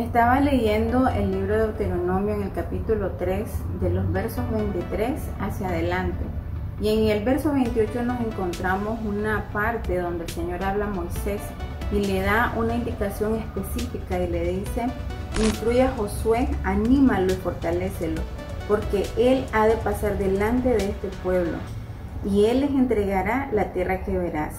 Estaba leyendo el libro de Deuteronomio en el capítulo 3, de los versos 23 hacia adelante. Y en el verso 28 nos encontramos una parte donde el Señor habla a Moisés y le da una indicación específica y le dice, instruye a Josué, anímalo y fortalecelo, porque él ha de pasar delante de este pueblo y él les entregará la tierra que verás.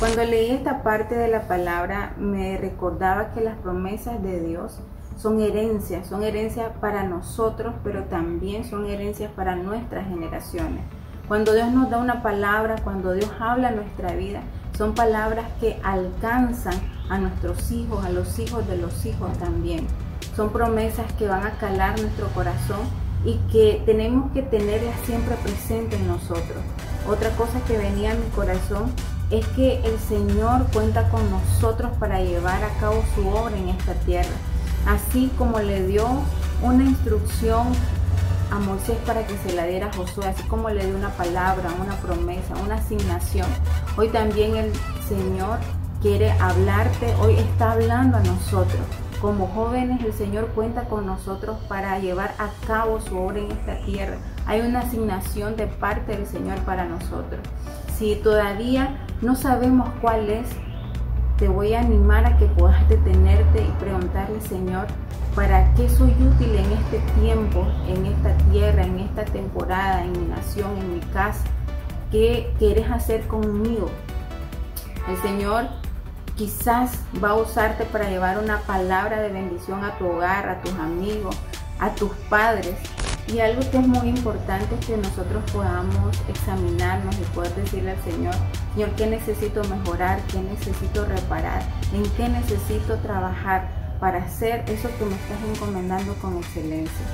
Cuando leí esta parte de la palabra me recordaba que las promesas de Dios son herencias, son herencias para nosotros, pero también son herencias para nuestras generaciones. Cuando Dios nos da una palabra, cuando Dios habla en nuestra vida, son palabras que alcanzan a nuestros hijos, a los hijos de los hijos también. Son promesas que van a calar nuestro corazón y que tenemos que tenerlas siempre presentes en nosotros. Otra cosa que venía a mi corazón es que el Señor cuenta con nosotros para llevar a cabo su obra en esta tierra. Así como le dio una instrucción a Moisés para que se la diera a Josué, así como le dio una palabra, una promesa, una asignación. Hoy también el Señor quiere hablarte, hoy está hablando a nosotros. Como jóvenes el Señor cuenta con nosotros para llevar a cabo su obra en esta tierra. Hay una asignación de parte del Señor para nosotros. Si todavía no sabemos cuál es, te voy a animar a que puedas detenerte y preguntarle, Señor, ¿para qué soy útil en este tiempo, en esta tierra, en esta temporada, en mi nación, en mi casa? ¿Qué quieres hacer conmigo? El Señor quizás va a usarte para llevar una palabra de bendición a tu hogar, a tus amigos, a tus padres. Y algo que es muy importante es que nosotros podamos examinarnos y poder decirle al Señor, Señor, ¿qué necesito mejorar? ¿Qué necesito reparar? ¿En qué necesito trabajar para hacer eso que me estás encomendando con excelencia?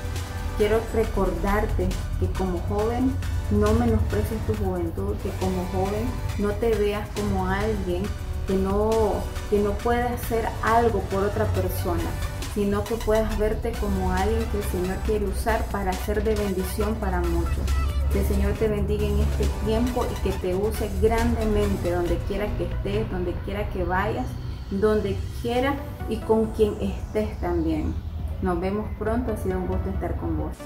Quiero recordarte que como joven no menosprecies tu juventud, que como joven no te veas como alguien que no, que no puede hacer algo por otra persona, sino que puedas verte como alguien que el Señor quiere usar para hacer de bendición para muchos. Que el Señor te bendiga en este tiempo y que te use grandemente donde quiera que estés, donde quiera que vayas, donde quiera y con quien estés también. Nos vemos pronto, ha sido un gusto estar con vos.